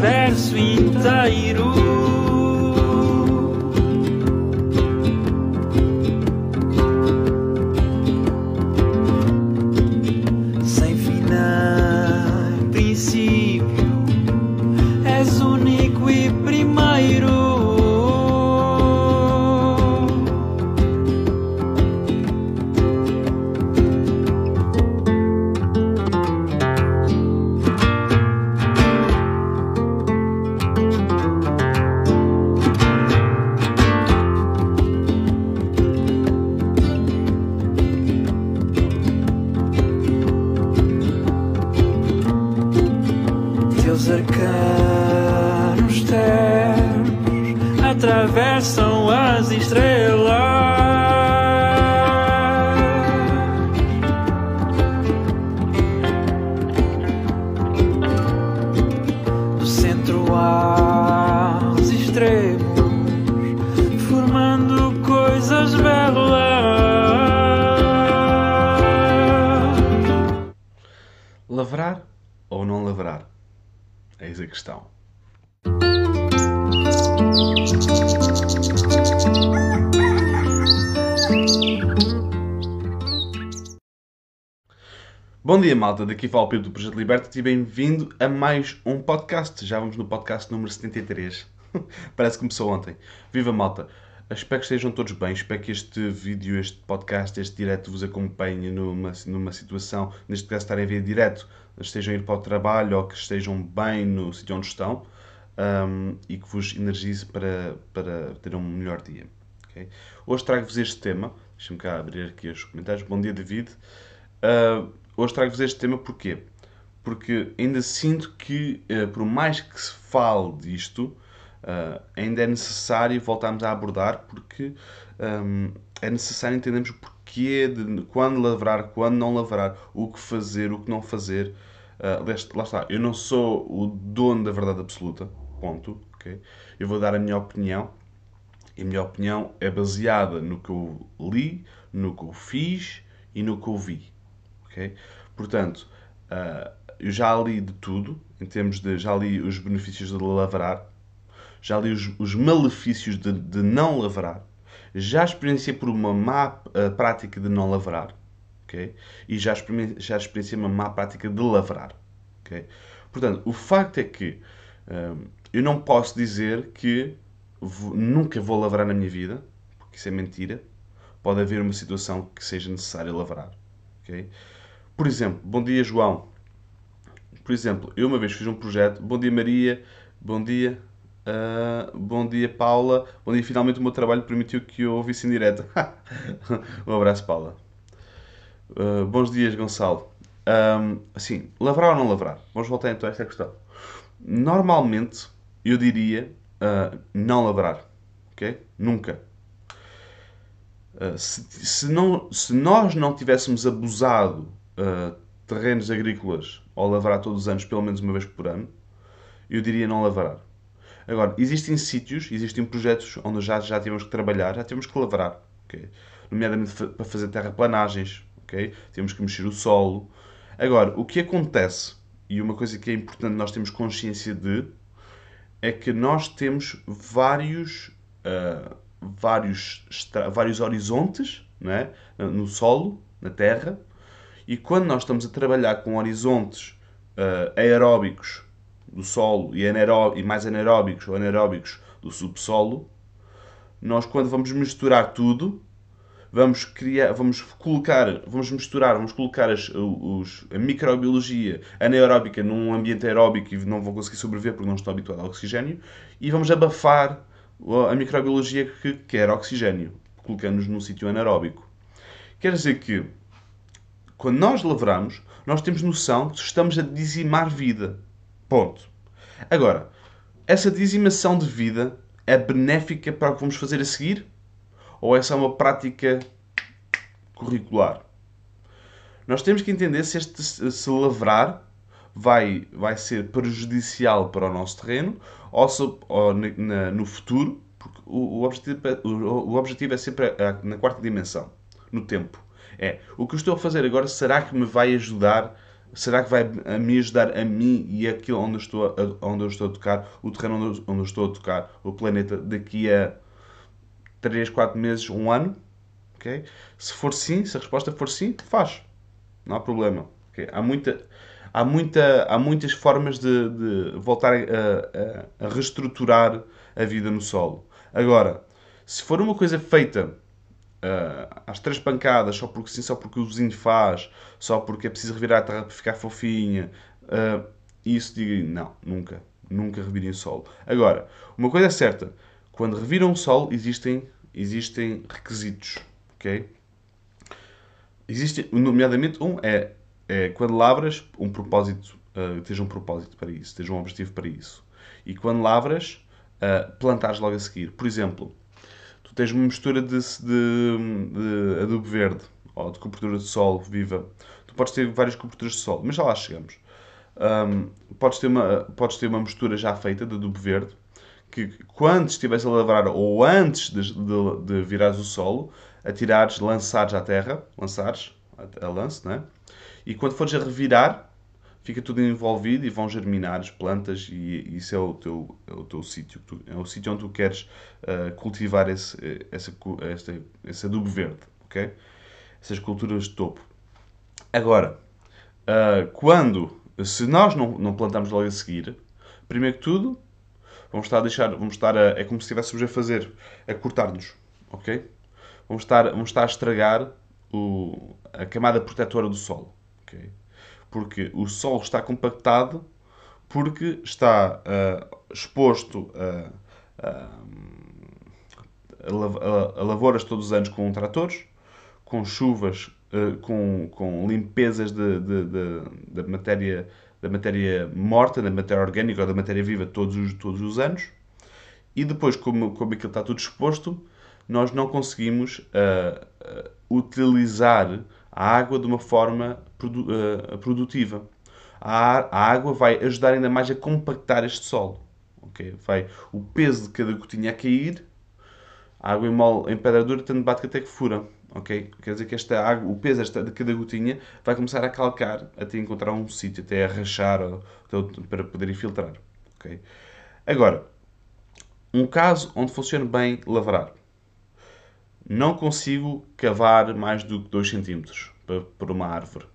universo inteiro. Ou não lavrar? Eis a questão. Bom dia, malta. Daqui fala o Pedro do Projeto Liberta e bem-vindo a mais um podcast. Já vamos no podcast número 73. Parece que começou ontem. Viva, malta. Espero que estejam todos bem. Espero que este vídeo, este podcast, este direto vos acompanhe numa, numa situação, neste caso estarem a ver direto, estejam a ir para o trabalho ou que estejam bem no sítio onde estão um, e que vos energize para, para ter um melhor dia. ok? Hoje trago-vos este tema. Deixa-me cá abrir aqui os comentários. Bom dia, David. Uh, hoje trago-vos este tema porquê? Porque ainda sinto que, uh, por mais que se fale disto, uh, ainda é necessário voltarmos a abordar, porque um, é necessário entendermos o porquê de quando lavrar, quando não lavrar, o que fazer, o que não fazer. Uh, lá está, eu não sou o dono da verdade absoluta, ponto. ok? Eu vou dar a minha opinião e a minha opinião é baseada no que eu li, no que eu fiz e no que eu vi. ok? Portanto, ah, eu já li de tudo, em termos de. Já li os benefícios de lavrar, já li os, os malefícios de, de não lavrar, já experienciei por uma má ah, prática de não lavrar, ok? E já, já experienciei uma má prática de lavrar, ok? Portanto, o facto é que ah, eu não posso dizer que vou- nunca vou lavrar na minha vida, porque isso é mentira. Pode haver uma situação que seja necessário lavrar, ok? Por exemplo, bom dia João. Por exemplo, eu uma vez fiz um projeto. Bom dia Maria. Bom dia. Ah, bom dia Paula. Bom dia. Finalmente o meu trabalho permitiu que eu ouvisse em direto. um abraço Paula. Ah, bons dias Gonçalo. Ahm, assim, lavrar ou não lavrar? Vamos voltar então a esta questão. Normalmente eu diria ah, não lavrar. Ok? Nunca. Uh, se, se não, se nós não tivéssemos abusado uh, terrenos agrícolas ao lavrar todos os anos, pelo menos uma vez por ano, eu diria não lavrar. Agora, existem sítios, existem projetos onde já, já tivemos que trabalhar, já temos que lavrar, ok? nomeadamente para fazer terraplanagens, ok? temos que mexer o solo. Agora, o que acontece, e uma coisa que é importante nós termos consciência de, é que nós temos vários, ah, vários, vários horizontes não é? no solo, na terra, e quando nós estamos a trabalhar com horizontes ah, aeróbicos do solo e, e mais anaeróbicos ou anaeróbicos do subsolo, nós quando vamos misturar tudo, vamos criar, vamos colocar, vamos misturar, vamos colocar as- os- a microbiologia anaeróbica num ambiente aeróbico e não vão conseguir sobreviver porque não estão habituados ao oxigênio e vamos abafar a microbiologia que quer oxigênio, colocando-nos num sítio anaeróbico. Quer dizer que quando nós lavramos, nós temos noção que estamos a dizimar vida. Ponto. Agora, essa dizimação de vida é benéfica para o que vamos fazer a seguir? Ou é só uma prática curricular? Nós temos que entender se este se lavrar vai, vai ser prejudicial para o nosso terreno ou, se, ou na- no futuro, porque o, o objetivo, é- o, o objetivo é sempre na quarta dimensão, no tempo. É, o que eu estou a fazer agora, será que me vai ajudar Será que vai me ajudar a mim e aquilo onde eu estou a, onde eu estou a tocar, o terreno onde eu, onde eu estou a tocar, o planeta, daqui a 3, 4 meses, um ano? Okay? Se for sim, se a resposta for sim, faz. Não há problema. Okay? Há, muita, há, muita, há muitas formas de, de voltar a, a, a, reestruturar a vida no solo. Agora, se for uma coisa feita uh, às três pancadas, só porque sim, só porque o vizinho faz, só porque é preciso revirar a terra para ficar fofinha, uh, isso diga não, nunca. Nunca revirem solo. Agora, uma coisa é certa, quando reviram solo existem, existem requisitos, ok? Existe, nomeadamente, um é, é quando lavras, um propósito, uh, um propósito para isso, teja um objetivo para isso. E quando lavras, uh, plantares logo a seguir. Por exemplo, tu tens uma mistura de, de, de adubo verde ou de cobertura de solo viva. Tu podes ter várias coberturas de solo, mas já lá chegamos. Um, podes, ter uma, podes ter uma mistura já feita de adubo verde que quando estiveres a lavrar ou antes de, de, de virares o solo, atirares, lançares à terra, lançares a, a lance, né? E quando fores a revirar, fica tudo envolvido e vão germinar as plantas e isso é o teu, é o teu sítio. É o sítio onde tu queres uh, cultivar esse, essa, esse, esse adubo verde, ok? Essas culturas de topo. Agora, uh, quando, se nós não, não plantamos logo a seguir, primeiro que tudo, vamos estar a deixar, vamos estar a, é como se estivéssemos a fazer, a cortar-nos, ok? Vamos estar, vamos estar a estragar o, a camada protetora do solo, ok? Porque o solo está compactado porque está uh, exposto a, a, a, lavouras todos os anos com tratores, com chuvas, uh, com, com limpezas de, de, de, de matéria da matéria morta, da matéria orgânica ou da matéria viva todos os, todos os anos. E depois, como, como aquilo está tudo exposto, nós não conseguimos uh, utilizar a água de uma forma produtiva. A, água vai ajudar ainda mais a compactar este solo. Okay? Vai o peso de cada gotinha a cair, a água em, mole, em pedra dura, tanto bate que até que fura ok? Quer dizer que esta água, o peso esta, de cada gotinha vai começar a calcar até encontrar um sítio, até a rachar para poder infiltrar, ok? Agora, um caso onde funciona bem lavrar. Não consigo cavar mais do que 2 cm para, para uma árvore.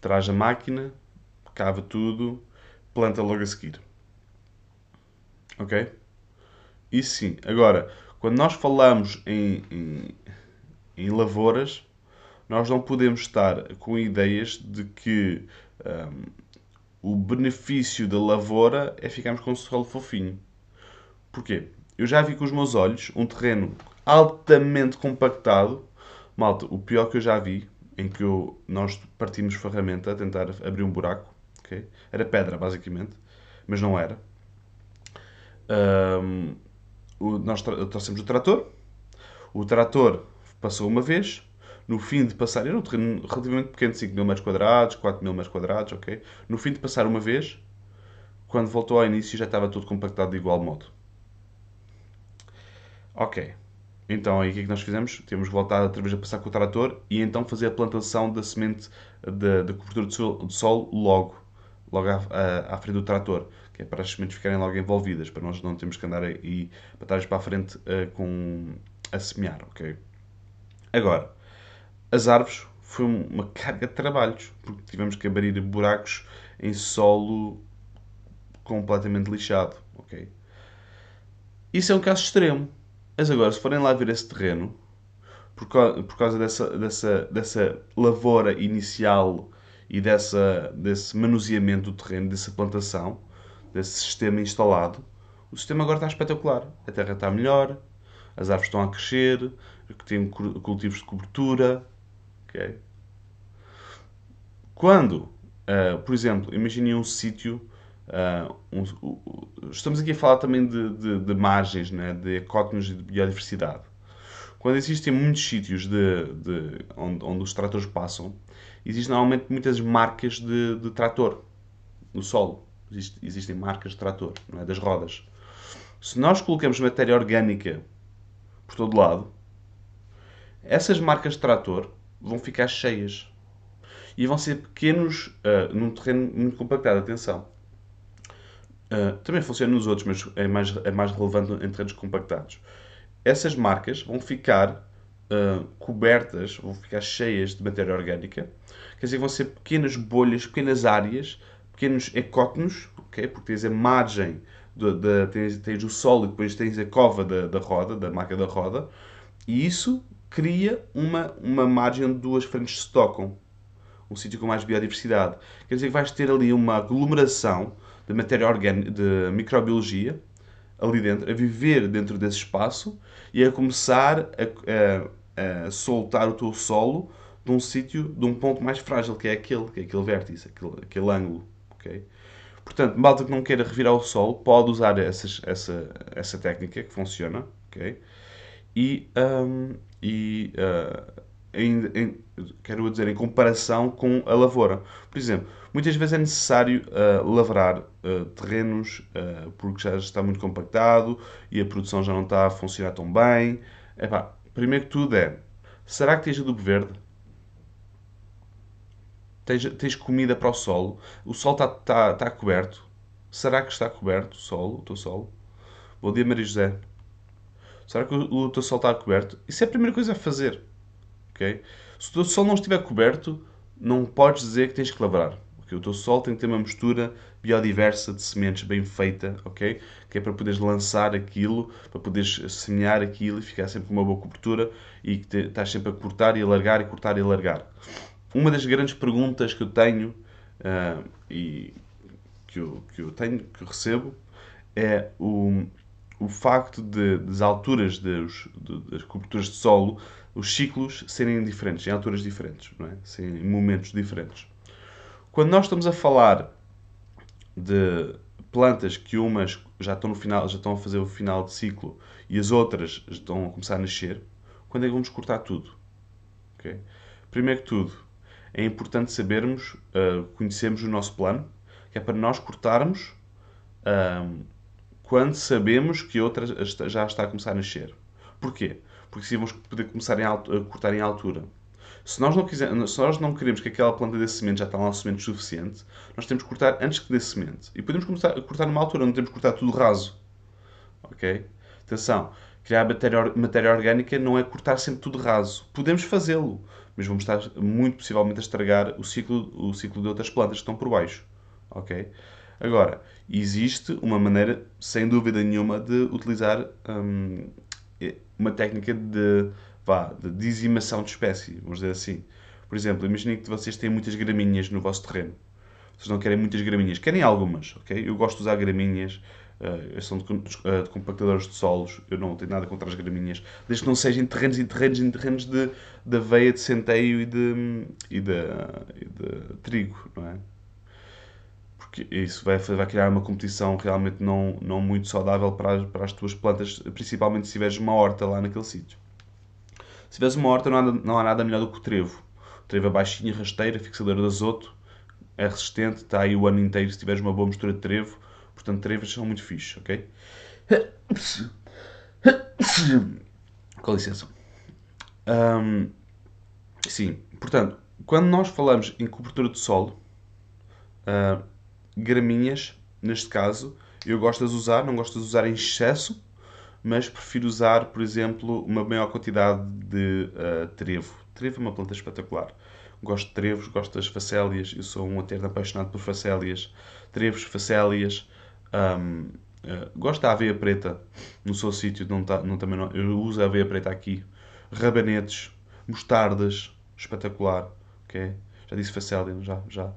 Traz a máquina, cava tudo, planta logo a seguir. Ok? Isso sim. Agora, quando nós falamos em, em, em lavouras, nós não podemos estar com ideias de que um, o benefício da lavoura é ficarmos com o solo fofinho. Porquê? Eu já vi com os meus olhos um terreno altamente compactado. Malta, o pior que eu já vi, em que eu, nós partimos ferramenta a tentar abrir um buraco, okay? era pedra basicamente, mas não era. Um, o, nós trouxemos o trator, o trator passou uma vez, no fim de passar, era um terreno relativamente pequeno, 5 mil metros quadrados, 4 mil metros quadrados, ok? No fim de passar uma vez, quando voltou ao início já estava tudo compactado de igual modo. Ok. Então aí o que é que nós fizemos? Temos voltado outra vez a passar com o trator e então fazer a plantação da semente da cobertura de solo, logo, logo à, à, à, frente do trator, que é para as sementes ficarem logo envolvidas, para nós não termos que andar aí para trás para a frente uh, com, a semear, ok? Agora, as árvores foi uma carga de trabalhos, porque tivemos que abrir buracos em solo completamente lixado, ok? Isso é um caso extremo. Mas agora, se forem lá ver esse terreno, por causa, por causa dessa, dessa, dessa lavoura inicial e dessa, desse manuseamento do terreno, dessa plantação, desse sistema instalado, o sistema agora está espetacular. A terra está melhor, as árvores estão a crescer, têm cultivos de cobertura. Okay? Quando, uh, por exemplo, imaginem um sítio. Uh, um, uh, estamos aqui a falar também de, de, de margens, né? de ecótonos e de biodiversidade. Quando existem muitos sítios de, de onde, onde, os tratores passam, existem normalmente muitas marcas de, trator no solo. Existe, existem marcas de trator, é? das rodas. Se nós colocamos matéria orgânica por todo lado, essas marcas de trator vão ficar cheias. e vão ser pequenos uh, num terreno muito compactado. Atenção. Uh, também funciona nos outros, mas é mais, é mais relevante em terrenos compactados. Essas marcas vão ficar uh, cobertas, vão ficar cheias de matéria orgânica, quer dizer, vão ser pequenas bolhas, pequenas áreas, pequenos ecótonos, okay? porque tens a margem, de, de, tens, tens, o solo e depois tens a cova da, da roda, da marca da roda, e isso cria uma, uma margem onde duas frentes se tocam. Um sítio com mais biodiversidade. Quer dizer que vais ter ali uma aglomeração de matéria orgânica, de microbiologia, ali dentro, a viver dentro desse espaço e a começar a, a, a soltar o teu solo de um sítio, de um ponto mais frágil, que é aquele, que é aquele vértice, aquele, aquele ângulo. Okay? Portanto, malta que não queira revirar o solo pode usar essas, essa, essa técnica que funciona. Okay? E, um, e uh, em, em, quero dizer, em comparação com a lavoura. Por exemplo, muitas vezes é necessário uh, lavrar uh, terrenos uh, porque já está muito compactado e a produção já não está a funcionar tão bem. Epá, primeiro que tudo é, será que tens adubo verde? Tens, tens comida para o solo? O solo está, está, está coberto? Será que está coberto o solo, o teu solo? Bom dia, Maria José. Será que o, o teu solo está coberto? Isso é a primeira coisa a fazer. Se o teu solo não estiver coberto, não podes dizer que tens que lavrar. Okay? O teu solo tem que ter uma mistura biodiversa de sementes bem feita, ok? Que é para poderes lançar aquilo, para poderes semear aquilo e ficar sempre com uma boa cobertura e que te, estás sempre a cortar e alargar e cortar e alargar. Uma das grandes perguntas que eu tenho uh, e que eu, que eu tenho, que eu recebo, é o, o facto de, das alturas de, das coberturas de solo os ciclos serem diferentes, em alturas diferentes, não é? em momentos diferentes. Quando nós estamos a falar de plantas que umas já estão no final, já estão a fazer o final de ciclo e as outras estão a começar a nascer, quando é que vamos cortar tudo? Okay? Primeiro que tudo, é importante sabermos, uh, conhecermos o nosso plano, que é para nós cortarmos uh, quando sabemos que outra já está a começar a nascer. Porquê? Porque assim vamos poder começar a cortar em altura. Se nós, não quisermos, se nós não queremos que aquela planta dê semente já está lá um semente suficiente, nós temos que cortar antes que dê semente. E podemos começar a cortar numa altura, não temos que cortar tudo raso. Ok? Atenção, criar matéria, matéria orgânica não é cortar sempre tudo raso. Podemos fazê-lo, mas vamos estar muito possivelmente a estragar o ciclo, o ciclo de outras plantas que estão por baixo. Ok? Agora, existe uma maneira, sem dúvida nenhuma, de utilizar hum, uma técnica de, vá, de dizimação de espécie, vamos dizer assim. Por exemplo, imaginem que vocês têm muitas graminhas no vosso terreno. Vocês não querem muitas graminhas, querem algumas, ok? Eu gosto de usar graminhas, uh, são de, uh, de, compactadores de solos, eu não tenho nada contra as graminhas, desde que não sejam terrenos e terrenos e terrenos de, de aveia, de centeio e de, e de, e de trigo, não é? Porque isso vai, vai criar uma competição realmente não, não muito saudável para as, para as tuas plantas, principalmente se tiveres uma horta lá naquele sítio. Se tiveres uma horta, não há, não há nada melhor do que o trevo. O trevo é baixinho, rasteira, fixador de azoto, é resistente, está aí o ano inteiro se tiveres uma boa mistura de trevo. Portanto, trevos são muito fixos, ok? Com licença. Um, sim, portanto, quando nós falamos em cobertura de solo, uh, graminhas, neste caso, eu gosto de usar, não gosto de usar em excesso, mas prefiro usar, por exemplo, uma maior quantidade de uh, trevo. Trevo é uma planta espetacular. Gosto de trevos, gosto das facélias, eu sou um eterno apaixonado por facélias. Trevos, facélias, um, uh, eh, gosto da aveia preta, no seu sítio, não tá, não, também não, eu uso a aveia preta aqui. Rabanetes, mostardas, espetacular, ok? Já disse facélia, já, já.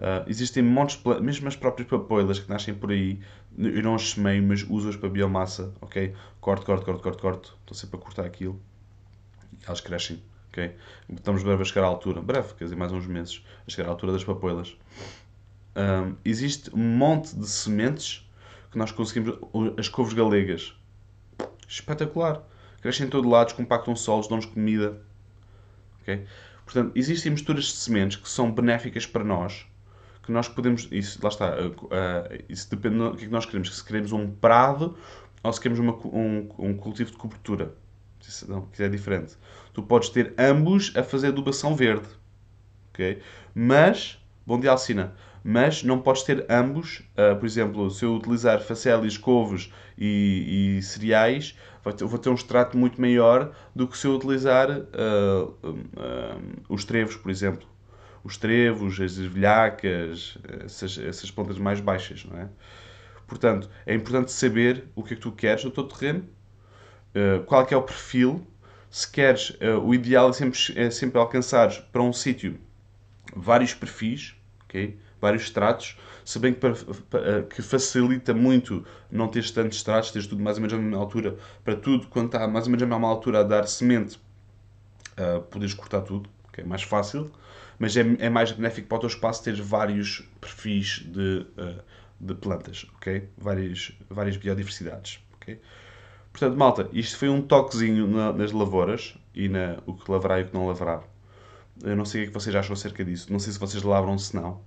Uh, existem montes mesmo as próprias papoilas que nascem por aí, eu não as semeio, mas uso-as para biomassa, ok? Corto, corto, corto, corto, corto, estou sempre a cortar aquilo e elas crescem, ok? Estamos breve a chegar à altura, breve, quer dizer, mais uns meses, a chegar à altura das papoilas. Um, existe um monte de sementes que nós conseguimos, as couves galegas, espetacular, crescem em todo lado, compactam solos, dão-nos comida, ok? Portanto, existem misturas de sementes que são benéficas para nós, nós podemos. Isso, lá está. Uh, isso depende do que é que nós queremos. Se queremos um prado ou se queremos uma, um, um cultivo de cobertura. Isso, não, que é diferente. Tu podes ter ambos a fazer adubação verde. ok? Mas, bom dia Alcina, mas não podes ter ambos, uh, por exemplo, se eu utilizar facélias, couves e, e cereais, vou ter um extrato muito maior do que se eu utilizar uh, uh, os trevos, por exemplo. Os trevos, as ervilhacas, essas, essas plantas mais baixas, não é? Portanto, é importante saber o que é que tu queres no teu terreno, qual é que é o perfil, se queres, o ideal é sempre, é sempre alcançar para um sítio vários perfis, ok? vários estratos, se bem que, para, que facilita muito não teres tantos estratos, teres tudo mais ou menos na mesma altura, para tudo, quando está mais ou menos na mesma altura a dar semente, uh, cortar tudo, que é mais fácil, mas é, é, mais benéfico para o teu espaço teres vários perfis de, uh, de plantas, ok? Várias, várias biodiversidades, ok? Portanto, malta, isto foi um toquezinho na, nas lavouras e na, o que lavrar e o que não lavrar. Eu não sei o que vocês acham acerca disso. Não sei se vocês lavram se não.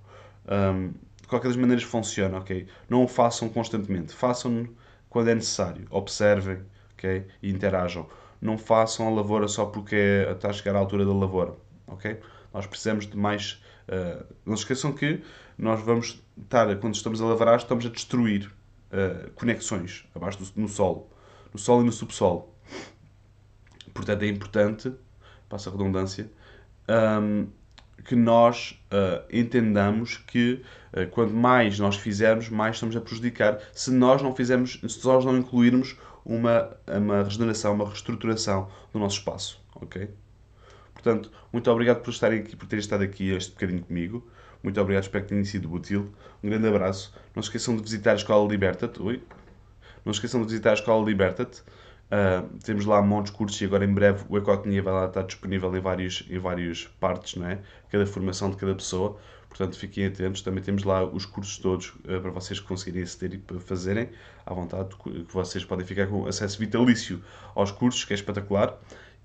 Um, de qualquer das maneiras funciona, ok? Não o façam constantemente. Façam-no quando é necessário. Observem, ok? E interajam. Não façam a lavoura só porque está a chegar à altura da lavoura, ok? Nós precisamos de mais... Uh, não se esqueçam que nós vamos estar, quando estamos a lavrar, estamos a destruir uh, conexões abaixo do, no solo. No solo e no subsolo. Portanto, é importante, passa a redundância, um, que nós uh, entendamos que uh, quanto mais nós fizermos, mais estamos a prejudicar se nós não fizermos, se nós não incluirmos uma, uma regeneração, uma reestruturação do nosso espaço, ok? Portanto, muito obrigado por estarem aqui, por terem estado aqui este bocadinho comigo. Muito obrigado, espero que tenha sido útil. Um grande abraço. Não se esqueçam de visitar a Escola Liberta-te. Não se esqueçam de visitar a Escola Liberta-te. Uh, temos lá montes de cursos e agora em breve o Ecotomia vai lá estar disponível em, vários, em várias partes, não é? Cada formação de cada pessoa. Portanto, fiquem atentos. Também temos lá os cursos todos uh, para vocês conseguirem aceder e para fazerem à vontade, que vocês podem ficar com acesso vitalício aos cursos, que é espetacular.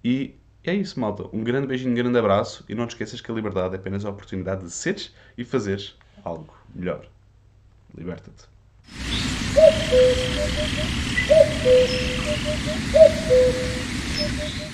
E é isso, malta. Um grande beijinho, um grande abraço e não te esqueças que a liberdade é apenas a oportunidade de seres e fazeres algo melhor. Liberta-te.